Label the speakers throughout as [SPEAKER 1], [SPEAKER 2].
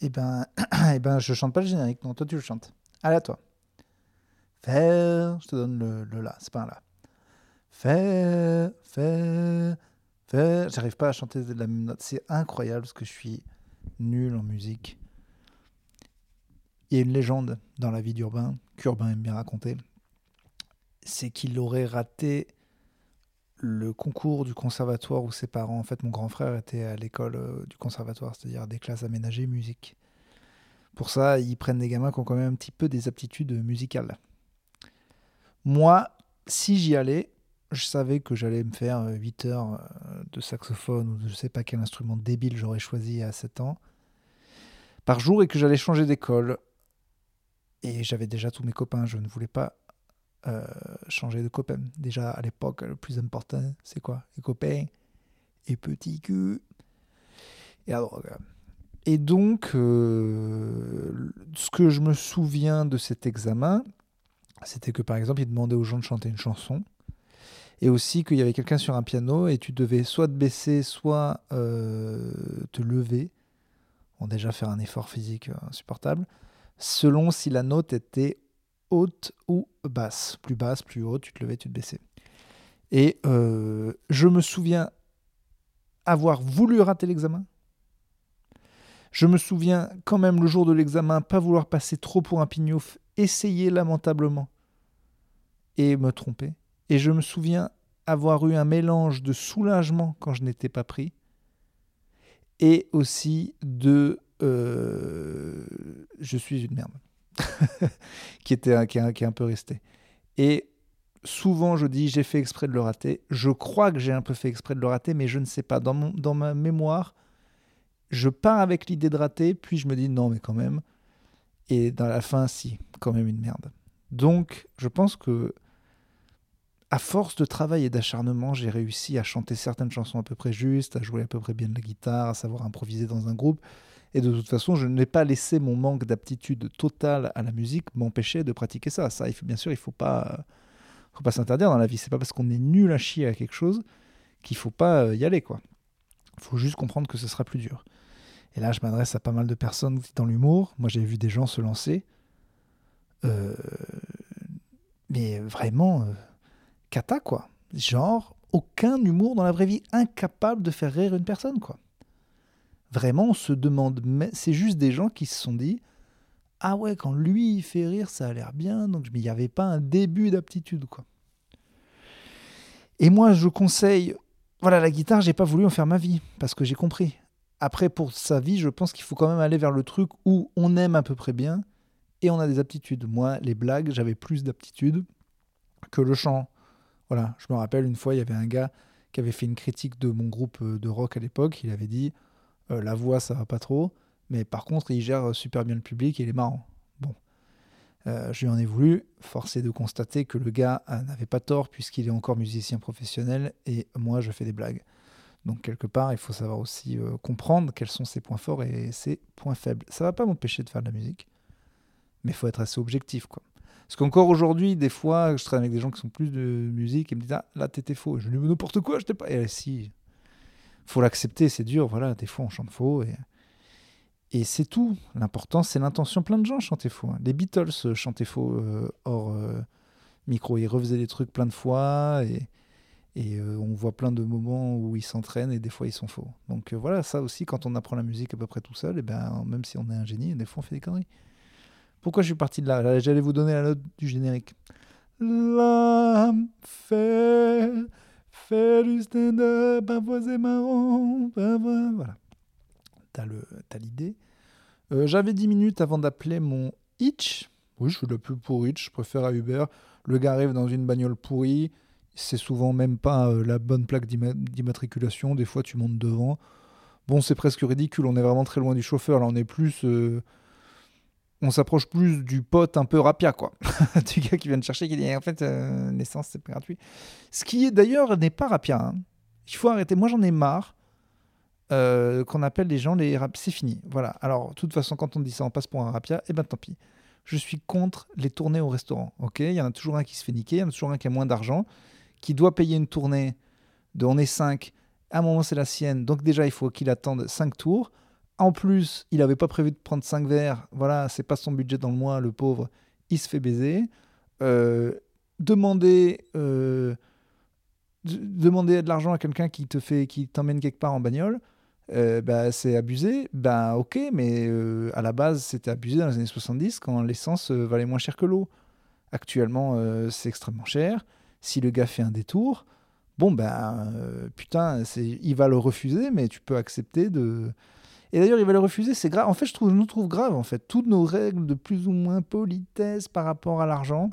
[SPEAKER 1] Eh ben, eh ben, je chante pas le générique, non, toi tu le chantes. Allez, à toi. Faire, je te donne le, le la, c'est pas un la. Faire, faire, faire. J'arrive pas à chanter de la même note. C'est incroyable parce que je suis nul en musique. Il y a une légende dans la vie d'Urbain, qu'Urbain aime bien raconter. C'est qu'il aurait raté le concours du conservatoire où ses parents, en fait, mon grand frère était à l'école euh, du conservatoire, c'est-à-dire des classes aménagées musique. Pour ça, ils prennent des gamins qui ont quand même un petit peu des aptitudes musicales. Moi, si j'y allais, je savais que j'allais me faire 8 euh, heures euh, de saxophone ou de je sais pas quel instrument débile j'aurais choisi à 7 ans par jour et que j'allais changer d'école. Et j'avais déjà tous mes copains, je ne voulais pas euh, changer de copain. Déjà à l'époque, le plus important, c'est quoi? Les copains et petit cul et la drogue. Et donc, euh, ce que je me souviens de cet examen, c'était que par exemple, il demandait aux gens de chanter une chanson. Et aussi qu'il y avait quelqu'un sur un piano et tu devais soit te baisser, soit euh, te lever. Bon, déjà faire un effort physique insupportable. Selon si la note était haute ou basse. Plus basse, plus haute, tu te levais, tu te baissais. Et euh, je me souviens avoir voulu rater l'examen. Je me souviens quand même le jour de l'examen, pas vouloir passer trop pour un pignouf, essayer lamentablement et me tromper. Et je me souviens avoir eu un mélange de soulagement quand je n'étais pas pris et aussi de euh, je suis une merde. qui, était, qui, est, qui est un peu resté. Et souvent, je dis j'ai fait exprès de le rater. Je crois que j'ai un peu fait exprès de le rater, mais je ne sais pas. Dans, dans ma mémoire, je pars avec l'idée de rater, puis je me dis non, mais quand même. Et dans la fin, si, quand même une merde. Donc, je pense que à force de travail et d'acharnement, j'ai réussi à chanter certaines chansons à peu près justes, à jouer à peu près bien de la guitare, à savoir improviser dans un groupe. Et de toute façon, je n'ai pas laissé mon manque d'aptitude totale à la musique m'empêcher de pratiquer ça. Ça, bien sûr, il ne faut pas, faut pas s'interdire dans la vie. C'est pas parce qu'on est nul à chier à quelque chose qu'il faut pas euh, y aller. quoi. Faut juste comprendre que ce sera plus dur. Et là, je m'adresse à pas mal de personnes dans l'humour. Moi, j'ai vu des gens se lancer. Euh, mais vraiment, euh, cata, quoi. Genre, aucun humour dans la vraie vie, incapable de faire rire une personne, quoi. Vraiment, on se demande, mais c'est juste des gens qui se sont dit Ah ouais, quand lui il fait rire, ça a l'air bien, donc il n'y avait pas un début d'aptitude, quoi. Et moi, je conseille, voilà, la guitare, j'ai pas voulu en faire ma vie, parce que j'ai compris. Après, pour sa vie, je pense qu'il faut quand même aller vers le truc où on aime à peu près bien et on a des aptitudes. Moi, les blagues, j'avais plus d'aptitudes que le chant. Voilà, je me rappelle une fois, il y avait un gars qui avait fait une critique de mon groupe euh, de rock à l'époque. Il avait dit euh, la voix, ça va pas trop. Mais par contre, il gère super bien le public et il est marrant. Bon. Euh, je lui en ai voulu. Forcé de constater que le gars euh, n'avait pas tort puisqu'il est encore musicien professionnel et moi, je fais des blagues. Donc, quelque part, il faut savoir aussi comprendre quels sont ses points forts et ses points faibles. Ça va pas m'empêcher de faire de la musique, mais il faut être assez objectif. quoi. Parce qu'encore aujourd'hui, des fois, je travaille avec des gens qui sont plus de musique et me disent Ah, là, t'étais faux. Je lui dis N'importe quoi, je t'ai pas. Et si, faut l'accepter, c'est dur. Voilà, des fois on chante faux et, c'est tout. L'important, c'est l'intention. Plein de gens chantaient faux. Hein. Les Beatles euh, chantaient faux euh, hors euh, micro. Ils refaisaient des trucs plein de fois et, on voit plein de moments où ils s'entraînent et des fois ils sont faux. Donc voilà, ça aussi, quand on apprend la musique à peu près tout seul, et ben, même si on est un génie, des fois on fait des conneries. Pourquoi je suis parti de là? J'allais vous donner la note du générique. L'âme fait Fais du stand-up, parfois c'est marrant, Voilà. T'as l'idée. Euh, J'avais 10 minutes avant d'appeler mon Hitch. Oui, je suis le plus pour Hitch, je préfère à Uber. Le gars arrive dans une bagnole pourrie. C'est souvent même pas euh, la bonne plaque d'immatriculation. Des fois, tu montes devant. Bon, c'est presque ridicule. On est vraiment très loin du chauffeur. Là, on est plus. Euh, on s'approche plus du pote un peu rapia, quoi. du gars qui vient de chercher, qui dit en fait, euh, l'essence, c'est pas gratuit. Ce qui est d'ailleurs n'est pas rapia. Hein. Il faut arrêter. Moi, j'en ai marre euh, qu'on appelle les gens les rap. C'est fini. Voilà. Alors, de toute façon, quand on dit ça, on passe pour un rapia, et eh ben tant pis. Je suis contre les tournées au restaurant. Ok? Il y en a toujours un qui se fait niquer, il y en a toujours un qui a moins d'argent, qui doit payer une tournée de on est 5. À un moment, c'est la sienne. Donc, déjà, il faut qu'il attende 5 tours En plus, il n'avait pas prévu de prendre 5 verres. Voilà, c'est pas son budget dans le mois, le pauvre. Il se fait baiser. Euh, demander, euh, demander de l'argent à quelqu'un qui te fait, qui t'emmène quelque part en bagnole, euh, bah, c'est abusé. Ben ok, mais euh, à la base, c'était abusé dans les années 70 quand l'essence valait moins cher que l'eau. Actuellement, c'est extrêmement cher. Si le gars fait un détour, bon ben putain, c'est, il va le refuser, mais tu peux accepter de. Et d'ailleurs, il va le refuser, c'est grave. En fait, je trouve, nous trouve grave en fait toutes nos règles de plus ou moins politesse par rapport à l'argent.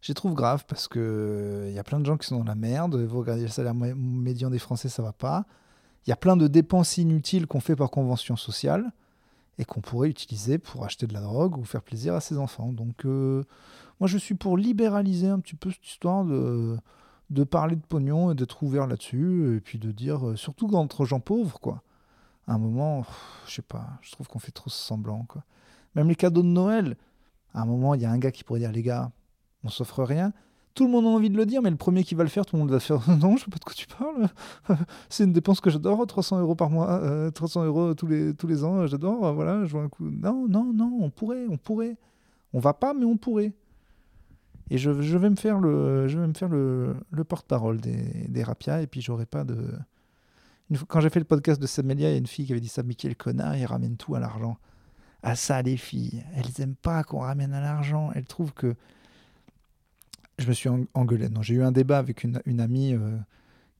[SPEAKER 1] Je les trouve grave parce que il y a plein de gens qui sont dans la merde. Vous regardez le salaire médian des Français, ça va pas. Il y a plein de dépenses inutiles qu'on fait par convention sociale et qu'on pourrait utiliser pour acheter de la drogue ou faire plaisir à ses enfants. Donc, euh, moi, je suis pour libéraliser un petit peu cette histoire de, de parler de pognon et d'être ouvert là-dessus et puis de dire, euh, surtout entre gens pauvres, quoi. À un moment, je sais pas, je trouve qu'on fait trop semblant, quoi. Même les cadeaux de Noël, à un moment, il y a un gars qui pourrait dire, les gars, on s'offre rien. Tout le monde a envie de le dire, mais le premier qui va le faire, tout le monde va faire Non, je sais pas de quoi tu parles. C'est une dépense que j'adore, 300 euros par mois, euh, 300 euros tous les, tous les ans, j'adore. euh, Voilà, je vois un coup. Non, non, non, on pourrait, on pourrait. On va pas, mais on pourrait. Et je, je vais me faire le, je vais me faire le, le porte-parole des, des rapias, et puis j'aurai pas de. Quand j'ai fait le podcast de Samelia, il y a une fille qui avait dit ça, mais quel connard, il ramène tout à l'argent. À ça, les filles, elles aiment pas qu'on ramène à l'argent. Elles trouvent que je me suis en- engueulé. Non, j'ai eu un débat avec une, amie euh,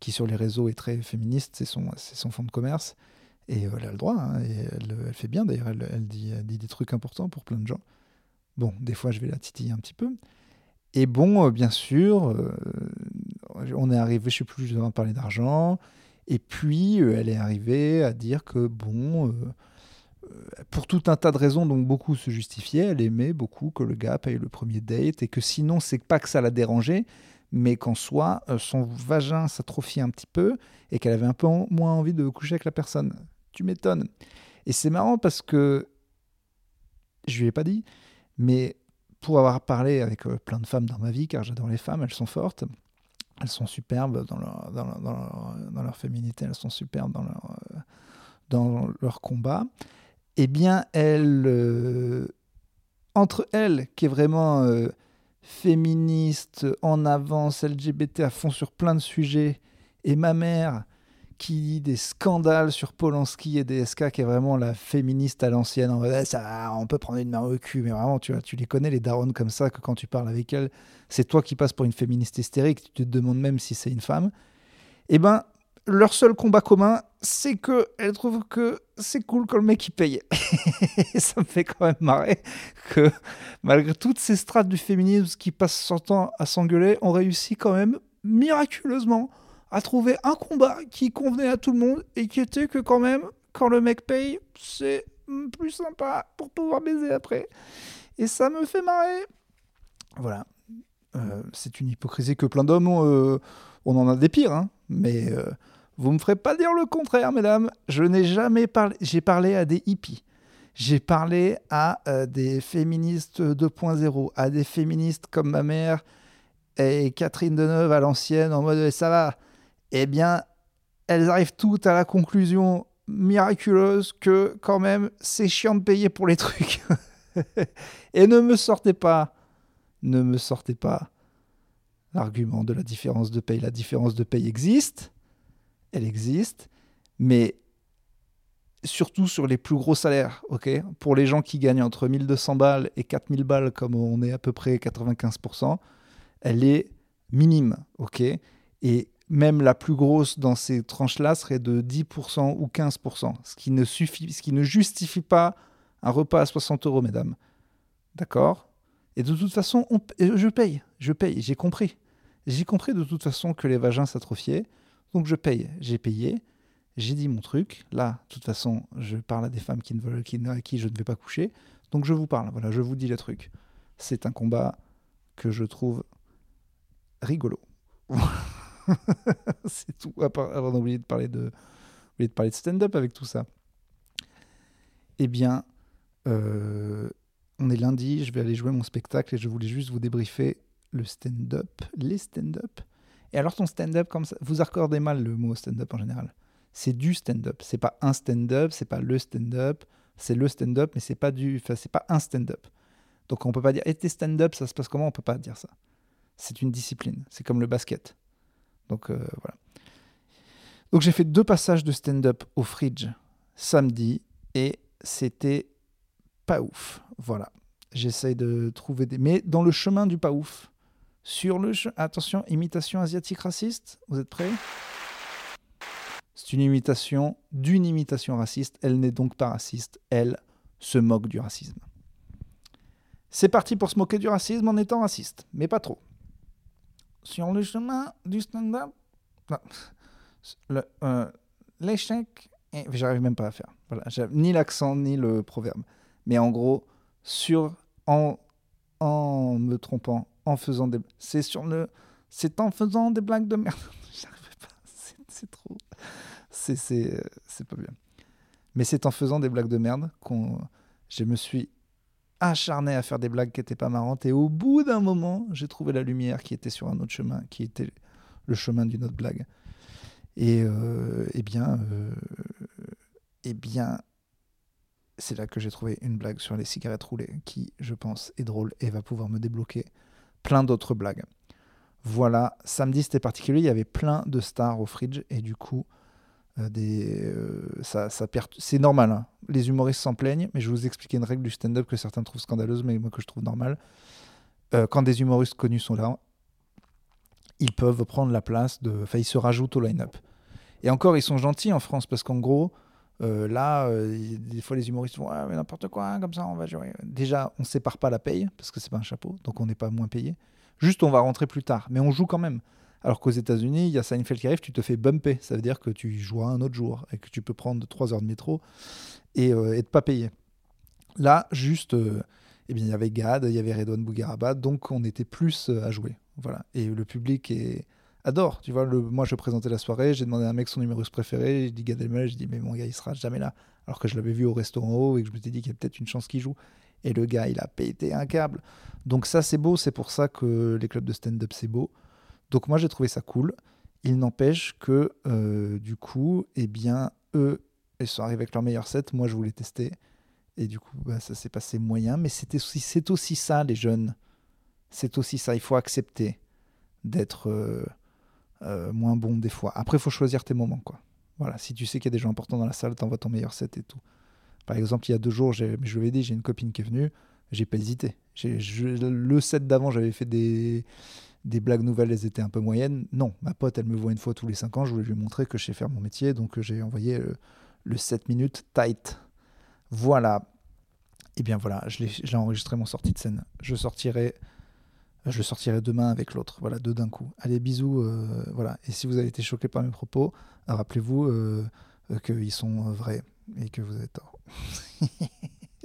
[SPEAKER 1] qui sur les réseaux est très féministe, c'est son, son fonds de commerce. Et euh, elle a le droit, hein, et elle, elle fait bien d'ailleurs, elle, elle dit, des trucs importants pour plein de gens. Bon, des fois je vais la titiller un petit peu. Et bon, euh, bien sûr, on est arrivé, je sais plus, je devais parler d'argent. Et puis, euh, elle est arrivée à dire que, bon, euh, euh, pour tout un tas de raisons, donc beaucoup se justifiaient, elle aimait beaucoup que le gars paye le premier date et que sinon, c'est pas que ça la dérangeait, mais qu'en soi, son vagin s'atrophiait un petit peu et qu'elle avait un peu moins envie de coucher avec la personne. Tu m'étonnes. Et c'est marrant parce que je lui ai pas dit, mais pour avoir parlé avec plein de femmes dans ma vie, car j'adore les femmes, elles sont fortes, elles sont superbes dans leur, dans leur, dans leur, féminité, elles sont superbes dans leur, euh, dans leur combat. Eh bien, euh, entre elles, qui est vraiment euh, féministe, en avance, LGBT à fond sur plein de sujets, et ma mère qui dit des scandales sur Polanski et DSK, qui est vraiment la féministe à l'ancienne, Eh, on peut prendre une main au cul, mais vraiment, tu, les connais, les darons comme ça, que quand tu parles avec elles, c'est toi qui passes pour une féministe hystérique, tu te demandes même si c'est une femme. Eh ben, leur seul combat commun, c'est que elles trouvent que c'est cool quand le mec il paye. Et ça me fait quand même marrer que malgré toutes ces strates du féminisme qui passent son temps à s'engueuler, on réussit quand même miraculeusement à trouver un combat qui convenait à tout le monde et qui était que quand même, quand le mec paye, c'est plus sympa pour pouvoir baiser après. Et ça me fait marrer. Voilà. Euh, c'est une hypocrisie que plein d'hommes ont. euh, on en a des pires, hein. mais euh, vous me ferez pas dire le contraire, mesdames. Je n'ai jamais parlé. J'ai parlé à des hippies. J'ai parlé à euh, des féministes 2.0, à des féministes comme ma mère et Catherine Deneuve à l'ancienne, en mode ça va. Eh bien, elles arrivent toutes à la conclusion miraculeuse que quand même c'est chiant de payer pour les trucs. et ne me sortez pas, ne me sortez pas l'argument de la différence de paye. La différence de paye existe, elle existe, mais surtout sur les plus gros salaires, ok? Pour les gens qui gagnent entre 1200 balles et 4000 balles, comme on est à peu près 95%, elle est minime, ok? Et même la plus grosse dans ces tranches-là serait de 10% ou 15%, ce qui ne suffit, ce qui ne justifie pas un repas à 60 euros, mesdames. D'accord? Et de toute façon, je paye, je paye, j'ai compris. J'ai compris de toute façon que les vagins s'atrophiaient, donc je paye. J'ai payé, j'ai dit mon truc. Là, de toute façon, je parle à des femmes qui ne à qui je ne vais pas coucher, donc je vous parle. Voilà, je vous dis le truc. C'est un combat que je trouve rigolo. c'est tout. Avant d'oublier de parler de, de parler de stand-up avec tout ça. Eh bien, euh, on est lundi, je vais aller jouer mon spectacle et je voulais juste vous débriefer le stand-up, les stand-up. Et alors ton stand-up, comme ça, vous accordez mal le mot stand-up en général. C'est du stand-up. C'est pas un stand-up, c'est pas le stand-up. C'est le stand-up, mais c'est pas du, c'est pas un stand-up. Donc on peut pas dire, et tes stand-up, ça se passe comment? On peut pas dire ça. C'est une discipline. C'est comme le basket. Donc euh, voilà. Donc j'ai fait deux passages de stand-up au Fridge samedi et c'était pas ouf. Voilà. J'essaye de trouver des. Mais dans le chemin du pas ouf. Sur le. Attention, imitation asiatique raciste. Vous êtes prêts? C'est une imitation d'une imitation raciste. Elle n'est donc pas raciste. Elle se moque du racisme. C'est parti pour se moquer du racisme en étant raciste, mais pas trop. Sur le chemin du stand-up. Euh, l'échec. J'arrive même pas à faire. Voilà, ni l'accent, ni le proverbe. Mais en gros, sur en, en me trompant, en faisant des c'est sur le c'est en faisant des blagues de merde. J'arrivais pas, c'est trop c'est c'est pas bien. Mais c'est en faisant des blagues de merde qu'on je me suis acharné à faire des blagues qui étaient pas marrantes et au bout d'un moment, j'ai trouvé la lumière qui était sur un autre chemin, qui était le chemin d'une autre blague. Et euh, eh bien, euh, eh bien, c'est là que j'ai trouvé une blague sur les cigarettes roulées qui, je pense, est drôle et va pouvoir me débloquer plein d'autres blagues. Voilà, samedi c'était particulier, il y avait plein de stars au fridge et du coup, des, euh, ça, c'est normal. Hein. Les humoristes s'en plaignent, mais je vous expliquer une règle du stand-up que certains trouvent scandaleuse, mais moi que je trouve normale. Euh, quand des humoristes connus sont là, ils peuvent prendre la place de. Enfin, ils se rajoutent au line-up. Et encore, ils sont gentils en France parce qu'en gros, euh, là, euh, des fois, les humoristes font mais n'importe quoi, comme ça, on va jouer. Déjà, on ne sépare pas la paye, parce que c'est pas un chapeau, donc on n'est pas moins payé. Juste, on va rentrer plus tard, mais on joue quand même. Alors qu'aux États-Unis, il y a Seinfeld qui arrive, tu te fais bumper. Ça veut dire que tu joues un autre jour et que tu peux prendre 3 heures de métro et, euh, et pas payer. Là, juste, eh bien, il y avait Gad, il y avait Redouane Bougueraba, donc on était plus à jouer. Voilà. Et le public adore. Tu vois, moi, je présentais la soirée, j'ai demandé à un mec son numéro préféré, j'ai dit Gad Elmaleh, j'ai dit mais mon gars, il sera jamais là. Alors que je l'avais vu au restaurant haut et que je me suis dit qu'il y a peut-être une chance qu'il joue. Et le gars, il a pété un câble. Donc ça, c'est beau, c'est pour ça que les clubs de stand-up, c'est beau. Donc moi, j'ai trouvé ça cool. Il n'empêche que, euh, du coup, eh bien, eux, ils sont arrivés avec leur meilleur set. Moi, je voulais tester. Et du coup, bah, ça s'est passé moyen. Mais c'est aussi ça, les jeunes. C'est aussi ça. Il faut accepter d'être... Euh, euh, moins bon des fois. Après, il faut choisir tes moments. quoi. Voilà, si tu sais qu'il y a des gens importants dans la salle, t'envoies ton meilleur set et tout. Par exemple, il y a deux jours, je lui ai dit, j'ai une copine qui est venue, j'ai pas hésité. le set d'avant, j'avais fait des, des blagues nouvelles, elles étaient un peu moyennes. Non, ma pote, elle me voit une fois tous les cinq ans, je voulais lui montrer que je sais faire mon métier, donc euh, j'ai envoyé le, le 7 minutes tight. Voilà. Et eh bien voilà, je l'ai enregistré mon sortie de scène. Je sortirai je sortirai demain avec l'autre. Voilà, deux d'un coup. Allez, bisous. Euh, voilà. Et si vous avez été choqué par mes propos, rappelez-vous euh, euh, qu'ils sont vrais et que vous avez tort.